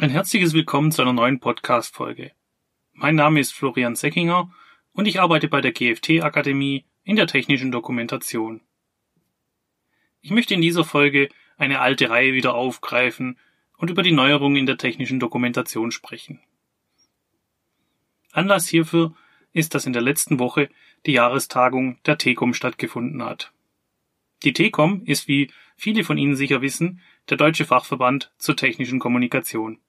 Ein herzliches Willkommen zu einer neuen Podcast-Folge. Mein Name ist Florian Seckinger und ich arbeite bei der GFT Akademie in der technischen Dokumentation. Ich möchte in dieser Folge eine alte Reihe wieder aufgreifen und über die Neuerungen in der technischen Dokumentation sprechen. Anlass hierfür ist, dass in der letzten Woche die Jahrestagung der TECOM stattgefunden hat. Die TECOM ist, wie viele von Ihnen sicher wissen, der Deutsche Fachverband zur technischen Kommunikation.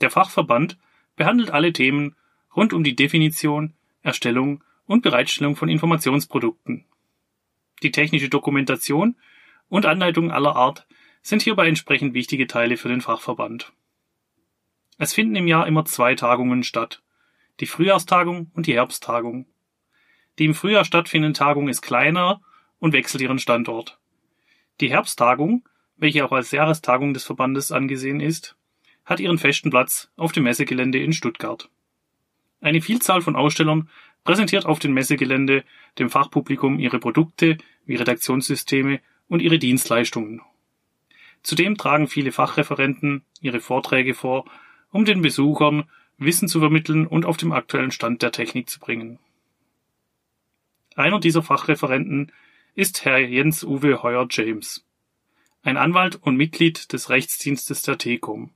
Der Fachverband behandelt alle Themen rund um die Definition, Erstellung und Bereitstellung von Informationsprodukten. Die technische Dokumentation und Anleitungen aller Art sind hierbei entsprechend wichtige Teile für den Fachverband. Es finden im Jahr immer zwei Tagungen statt, die Frühjahrstagung und die Herbsttagung. Die im Frühjahr stattfindende Tagung ist kleiner und wechselt ihren Standort. Die Herbsttagung, welche auch als Jahrestagung des Verbandes angesehen ist, hat ihren festen Platz auf dem Messegelände in Stuttgart. Eine Vielzahl von Ausstellern präsentiert auf dem Messegelände dem Fachpublikum ihre Produkte wie Redaktionssysteme und ihre Dienstleistungen. Zudem tragen viele Fachreferenten ihre Vorträge vor, um den Besuchern Wissen zu vermitteln und auf dem aktuellen Stand der Technik zu bringen. Einer dieser Fachreferenten ist Herr Jens Uwe Heuer James, ein Anwalt und Mitglied des Rechtsdienstes der TECOM.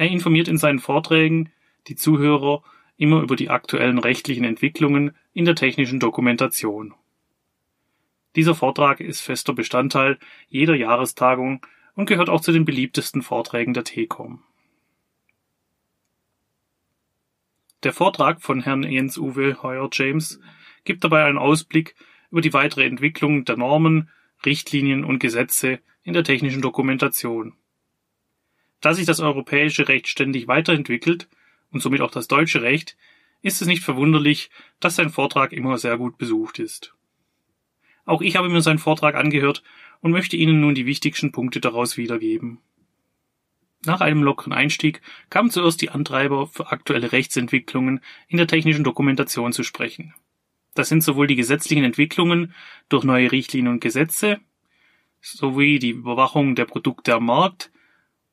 Er informiert in seinen Vorträgen die Zuhörer immer über die aktuellen rechtlichen Entwicklungen in der technischen Dokumentation. Dieser Vortrag ist fester Bestandteil jeder Jahrestagung und gehört auch zu den beliebtesten Vorträgen der TECOM. Der Vortrag von Herrn Jens Uwe Heuer James gibt dabei einen Ausblick über die weitere Entwicklung der Normen, Richtlinien und Gesetze in der technischen Dokumentation da sich das europäische Recht ständig weiterentwickelt und somit auch das deutsche Recht, ist es nicht verwunderlich, dass sein Vortrag immer sehr gut besucht ist. Auch ich habe mir seinen Vortrag angehört und möchte Ihnen nun die wichtigsten Punkte daraus wiedergeben. Nach einem lockeren Einstieg kamen zuerst die Antreiber für aktuelle Rechtsentwicklungen in der technischen Dokumentation zu sprechen. Das sind sowohl die gesetzlichen Entwicklungen durch neue Richtlinien und Gesetze, sowie die Überwachung der Produkte am Markt,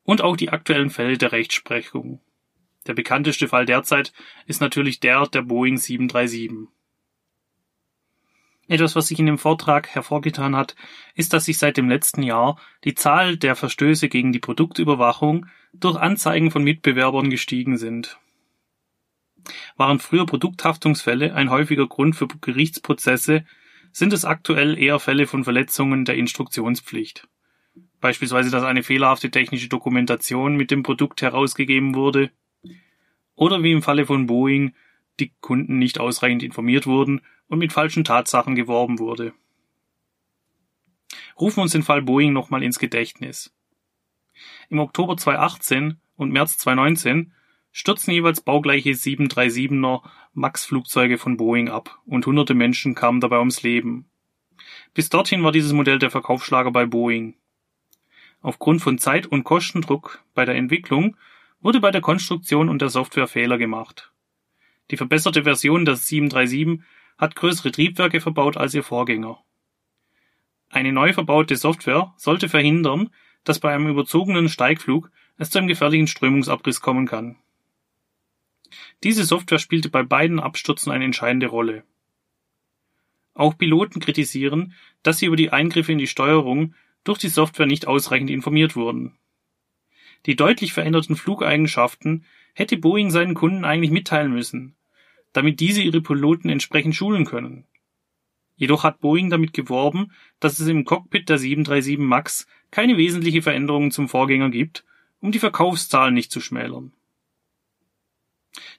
und auch die aktuellen Fälle der Rechtsprechung. Der bekannteste Fall derzeit ist natürlich der der Boeing 737. Etwas, was sich in dem Vortrag hervorgetan hat, ist, dass sich seit dem letzten Jahr die Zahl der Verstöße gegen die Produktüberwachung durch Anzeigen von Mitbewerbern gestiegen sind. Waren früher Produkthaftungsfälle ein häufiger Grund für Gerichtsprozesse, sind es aktuell eher Fälle von Verletzungen der Instruktionspflicht. Beispielsweise, dass eine fehlerhafte technische Dokumentation mit dem Produkt herausgegeben wurde. Oder wie im Falle von Boeing, die Kunden nicht ausreichend informiert wurden und mit falschen Tatsachen geworben wurde. Rufen wir uns den Fall Boeing nochmal ins Gedächtnis. Im Oktober 2018 und März 2019 stürzten jeweils baugleiche 737er MAX-Flugzeuge von Boeing ab und hunderte Menschen kamen dabei ums Leben. Bis dorthin war dieses Modell der Verkaufsschlager bei Boeing. Aufgrund von Zeit und Kostendruck bei der Entwicklung wurde bei der Konstruktion und der Software Fehler gemacht. Die verbesserte Version der 737 hat größere Triebwerke verbaut als ihr Vorgänger. Eine neu verbaute Software sollte verhindern, dass bei einem überzogenen Steigflug es zu einem gefährlichen Strömungsabriss kommen kann. Diese Software spielte bei beiden Abstürzen eine entscheidende Rolle. Auch Piloten kritisieren, dass sie über die Eingriffe in die Steuerung durch die Software nicht ausreichend informiert wurden. Die deutlich veränderten Flugeigenschaften hätte Boeing seinen Kunden eigentlich mitteilen müssen, damit diese ihre Piloten entsprechend schulen können. Jedoch hat Boeing damit geworben, dass es im Cockpit der 737 MAX keine wesentliche Veränderungen zum Vorgänger gibt, um die Verkaufszahlen nicht zu schmälern.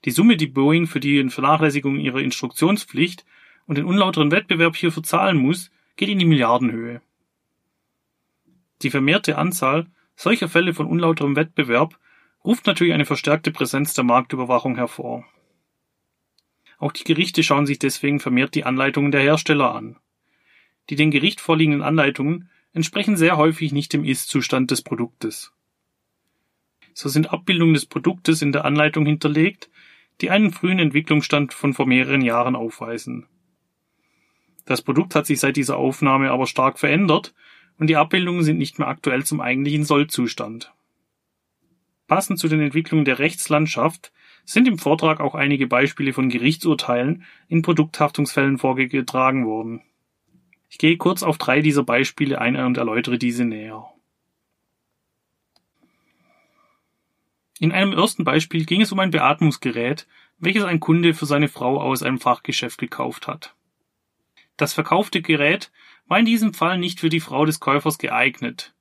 Die Summe, die Boeing für die Vernachlässigung ihrer Instruktionspflicht und den unlauteren Wettbewerb hierfür zahlen muss, geht in die Milliardenhöhe. Die vermehrte Anzahl solcher Fälle von unlauterem Wettbewerb ruft natürlich eine verstärkte Präsenz der Marktüberwachung hervor. Auch die Gerichte schauen sich deswegen vermehrt die Anleitungen der Hersteller an. Die den Gericht vorliegenden Anleitungen entsprechen sehr häufig nicht dem Ist-Zustand des Produktes. So sind Abbildungen des Produktes in der Anleitung hinterlegt, die einen frühen Entwicklungsstand von vor mehreren Jahren aufweisen. Das Produkt hat sich seit dieser Aufnahme aber stark verändert und die Abbildungen sind nicht mehr aktuell zum eigentlichen Sollzustand. Passend zu den Entwicklungen der Rechtslandschaft sind im Vortrag auch einige Beispiele von Gerichtsurteilen in Produkthaftungsfällen vorgetragen worden. Ich gehe kurz auf drei dieser Beispiele ein und erläutere diese näher. In einem ersten Beispiel ging es um ein Beatmungsgerät, welches ein Kunde für seine Frau aus einem Fachgeschäft gekauft hat. Das verkaufte Gerät war in diesem Fall nicht für die Frau des Käufers geeignet,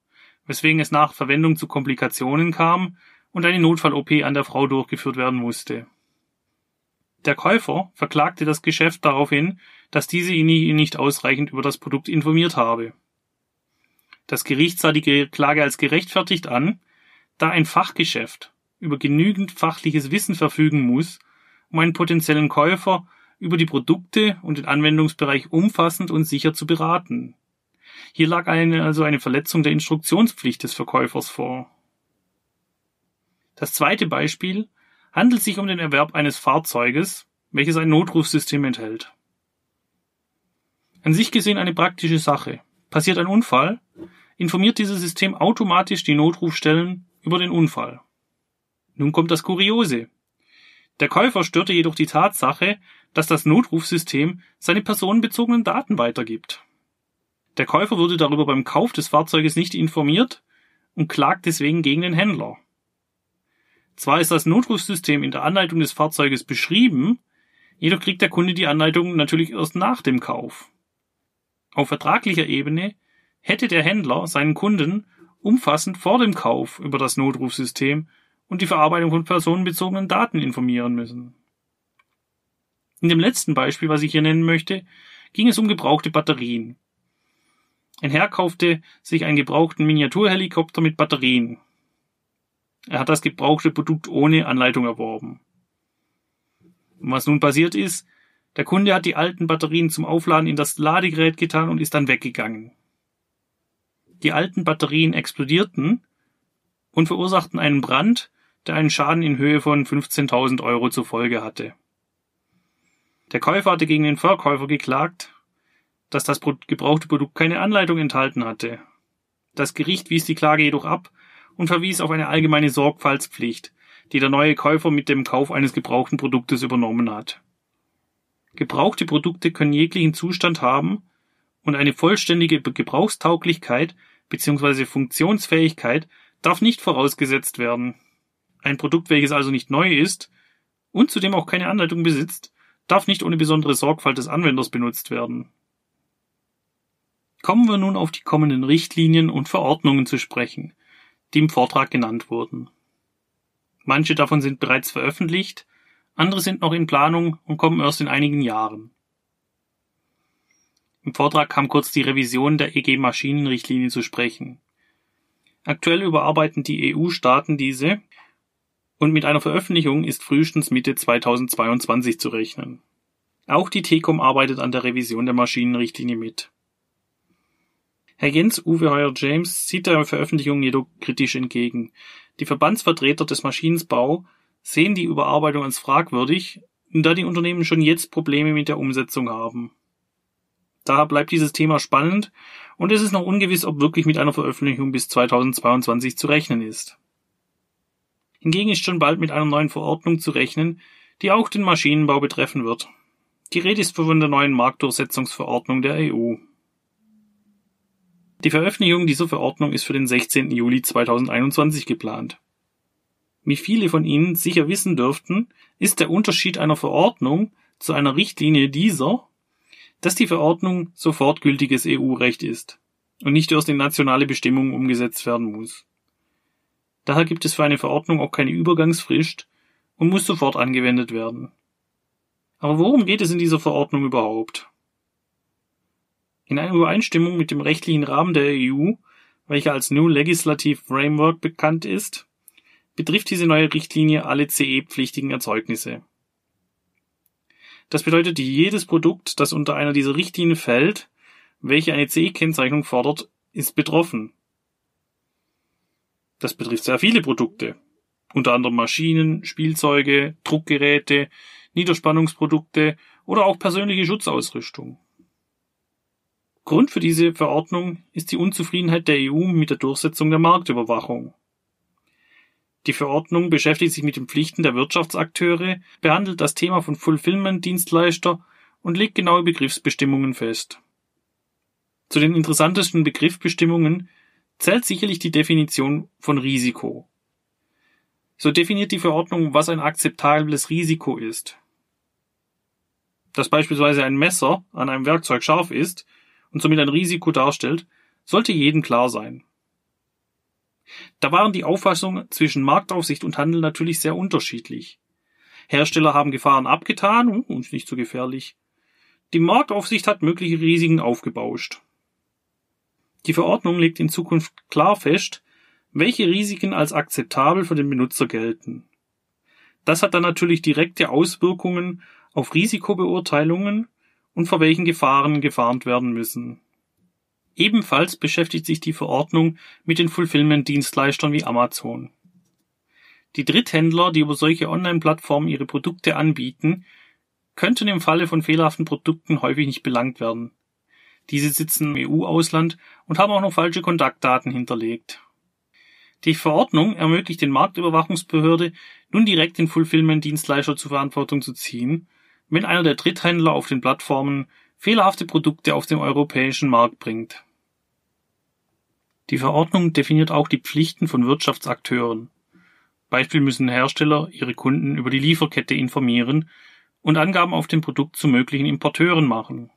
weswegen es nach Verwendung zu Komplikationen kam und eine Notfall-OP an der Frau durchgeführt werden musste. Der Käufer verklagte das Geschäft daraufhin, dass diese ihn nicht ausreichend über das Produkt informiert habe. Das Gericht sah die Klage als gerechtfertigt an, da ein Fachgeschäft über genügend fachliches Wissen verfügen muss, um einen potenziellen Käufer über die Produkte und den Anwendungsbereich umfassend und sicher zu beraten. Hier lag eine, also eine Verletzung der Instruktionspflicht des Verkäufers vor. Das zweite Beispiel handelt sich um den Erwerb eines Fahrzeuges, welches ein Notrufsystem enthält. An sich gesehen eine praktische Sache. Passiert ein Unfall, informiert dieses System automatisch die Notrufstellen über den Unfall. Nun kommt das Kuriose. Der Käufer störte jedoch die Tatsache, dass das Notrufsystem seine personenbezogenen Daten weitergibt. Der Käufer wurde darüber beim Kauf des Fahrzeuges nicht informiert und klagt deswegen gegen den Händler. Zwar ist das Notrufsystem in der Anleitung des Fahrzeuges beschrieben, jedoch kriegt der Kunde die Anleitung natürlich erst nach dem Kauf. Auf vertraglicher Ebene hätte der Händler seinen Kunden umfassend vor dem Kauf über das Notrufsystem und die Verarbeitung von personenbezogenen Daten informieren müssen. In dem letzten Beispiel, was ich hier nennen möchte, ging es um gebrauchte Batterien. Ein Herr kaufte sich einen gebrauchten Miniaturhelikopter mit Batterien. Er hat das gebrauchte Produkt ohne Anleitung erworben. Und was nun passiert ist, der Kunde hat die alten Batterien zum Aufladen in das Ladegerät getan und ist dann weggegangen. Die alten Batterien explodierten und verursachten einen Brand, der einen Schaden in Höhe von 15.000 Euro zur Folge hatte. Der Käufer hatte gegen den Verkäufer geklagt, dass das gebrauchte Produkt keine Anleitung enthalten hatte. Das Gericht wies die Klage jedoch ab und verwies auf eine allgemeine Sorgfaltspflicht, die der neue Käufer mit dem Kauf eines gebrauchten Produktes übernommen hat. Gebrauchte Produkte können jeglichen Zustand haben und eine vollständige Gebrauchstauglichkeit bzw. Funktionsfähigkeit darf nicht vorausgesetzt werden. Ein Produkt, welches also nicht neu ist und zudem auch keine Anleitung besitzt, darf nicht ohne besondere Sorgfalt des Anwenders benutzt werden. Kommen wir nun auf die kommenden Richtlinien und Verordnungen zu sprechen, die im Vortrag genannt wurden. Manche davon sind bereits veröffentlicht, andere sind noch in Planung und kommen erst in einigen Jahren. Im Vortrag kam kurz die Revision der EG Maschinenrichtlinie zu sprechen. Aktuell überarbeiten die EU-Staaten diese und mit einer Veröffentlichung ist frühestens Mitte 2022 zu rechnen. Auch die TECOM arbeitet an der Revision der Maschinenrichtlinie mit. Herr Jens Uwe Heuer-James sieht der Veröffentlichung jedoch kritisch entgegen. Die Verbandsvertreter des Maschinenbau sehen die Überarbeitung als fragwürdig, da die Unternehmen schon jetzt Probleme mit der Umsetzung haben. Daher bleibt dieses Thema spannend und es ist noch ungewiss, ob wirklich mit einer Veröffentlichung bis 2022 zu rechnen ist. Hingegen ist schon bald mit einer neuen Verordnung zu rechnen, die auch den Maschinenbau betreffen wird. Die Rede ist von der neuen Marktdurchsetzungsverordnung der EU. Die Veröffentlichung dieser Verordnung ist für den 16. Juli 2021 geplant. Wie viele von Ihnen sicher wissen dürften, ist der Unterschied einer Verordnung zu einer Richtlinie dieser, dass die Verordnung sofort gültiges EU-Recht ist und nicht erst in nationale Bestimmungen umgesetzt werden muss. Daher gibt es für eine Verordnung auch keine Übergangsfrist und muss sofort angewendet werden. Aber worum geht es in dieser Verordnung überhaupt? In einer Übereinstimmung mit dem rechtlichen Rahmen der EU, welcher als New Legislative Framework bekannt ist, betrifft diese neue Richtlinie alle CE-pflichtigen Erzeugnisse. Das bedeutet, jedes Produkt, das unter einer dieser Richtlinien fällt, welche eine CE-Kennzeichnung fordert, ist betroffen. Das betrifft sehr viele Produkte, unter anderem Maschinen, Spielzeuge, Druckgeräte, Niederspannungsprodukte oder auch persönliche Schutzausrüstung. Grund für diese Verordnung ist die Unzufriedenheit der EU mit der Durchsetzung der Marktüberwachung. Die Verordnung beschäftigt sich mit den Pflichten der Wirtschaftsakteure, behandelt das Thema von Fulfillment-Dienstleister und legt genaue Begriffsbestimmungen fest. Zu den interessantesten Begriffsbestimmungen zählt sicherlich die Definition von Risiko. So definiert die Verordnung, was ein akzeptables Risiko ist. Dass beispielsweise ein Messer an einem Werkzeug scharf ist und somit ein Risiko darstellt, sollte jedem klar sein. Da waren die Auffassungen zwischen Marktaufsicht und Handel natürlich sehr unterschiedlich. Hersteller haben Gefahren abgetan und nicht so gefährlich. Die Marktaufsicht hat mögliche Risiken aufgebauscht. Die Verordnung legt in Zukunft klar fest, welche Risiken als akzeptabel für den Benutzer gelten. Das hat dann natürlich direkte Auswirkungen auf Risikobeurteilungen und vor welchen Gefahren gewarnt werden müssen. Ebenfalls beschäftigt sich die Verordnung mit den Fulfillment-Dienstleistern wie Amazon. Die Dritthändler, die über solche Online-Plattformen ihre Produkte anbieten, könnten im Falle von fehlerhaften Produkten häufig nicht belangt werden. Diese sitzen im EU-Ausland und haben auch noch falsche Kontaktdaten hinterlegt. Die Verordnung ermöglicht den Marktüberwachungsbehörde nun direkt den Fulfillment-Dienstleister zur Verantwortung zu ziehen, wenn einer der Dritthändler auf den Plattformen fehlerhafte Produkte auf den europäischen Markt bringt. Die Verordnung definiert auch die Pflichten von Wirtschaftsakteuren. Beispiel müssen Hersteller ihre Kunden über die Lieferkette informieren und Angaben auf dem Produkt zu möglichen Importeuren machen.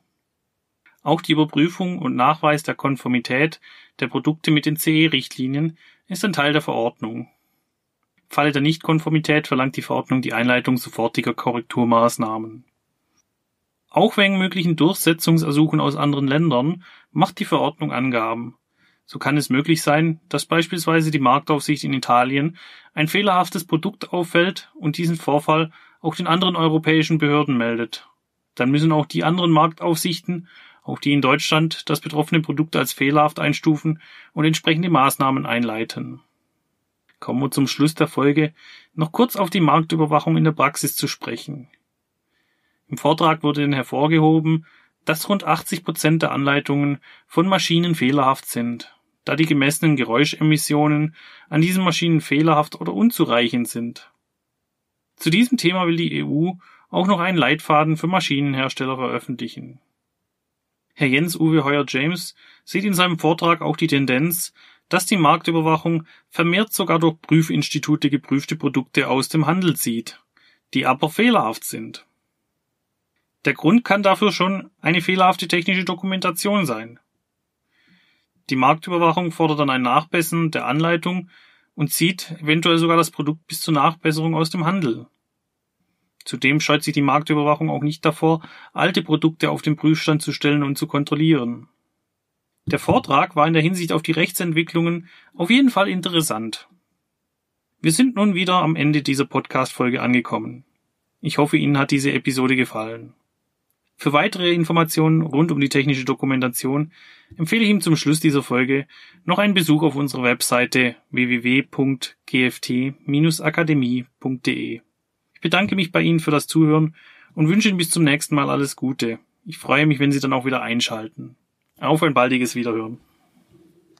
Auch die Überprüfung und Nachweis der Konformität der Produkte mit den CE-Richtlinien ist ein Teil der Verordnung. Falle der Nichtkonformität verlangt die Verordnung die Einleitung sofortiger Korrekturmaßnahmen. Auch wegen möglichen Durchsetzungsersuchen aus anderen Ländern macht die Verordnung Angaben. So kann es möglich sein, dass beispielsweise die Marktaufsicht in Italien ein fehlerhaftes Produkt auffällt und diesen Vorfall auch den anderen europäischen Behörden meldet. Dann müssen auch die anderen Marktaufsichten, auch die in Deutschland, das betroffene Produkt als fehlerhaft einstufen und entsprechende Maßnahmen einleiten. Kommen wir zum Schluss der Folge noch kurz auf die Marktüberwachung in der Praxis zu sprechen. Im Vortrag wurde dann hervorgehoben, dass rund 80 Prozent der Anleitungen von Maschinen fehlerhaft sind, da die gemessenen Geräuschemissionen an diesen Maschinen fehlerhaft oder unzureichend sind. Zu diesem Thema will die EU auch noch einen Leitfaden für Maschinenhersteller veröffentlichen. Herr Jens Uwe Heuer-James sieht in seinem Vortrag auch die Tendenz, dass die Marktüberwachung vermehrt sogar durch Prüfinstitute geprüfte Produkte aus dem Handel zieht, die aber fehlerhaft sind. Der Grund kann dafür schon eine fehlerhafte technische Dokumentation sein. Die Marktüberwachung fordert dann ein Nachbessern der Anleitung und zieht eventuell sogar das Produkt bis zur Nachbesserung aus dem Handel. Zudem scheut sich die Marktüberwachung auch nicht davor, alte Produkte auf den Prüfstand zu stellen und zu kontrollieren. Der Vortrag war in der Hinsicht auf die Rechtsentwicklungen auf jeden Fall interessant. Wir sind nun wieder am Ende dieser Podcast-Folge angekommen. Ich hoffe, Ihnen hat diese Episode gefallen. Für weitere Informationen rund um die technische Dokumentation empfehle ich ihm zum Schluss dieser Folge noch einen Besuch auf unserer Webseite www.gft-akademie.de. Ich bedanke mich bei Ihnen für das Zuhören und wünsche Ihnen bis zum nächsten Mal alles Gute. Ich freue mich, wenn Sie dann auch wieder einschalten. Auf ein baldiges Wiederhören.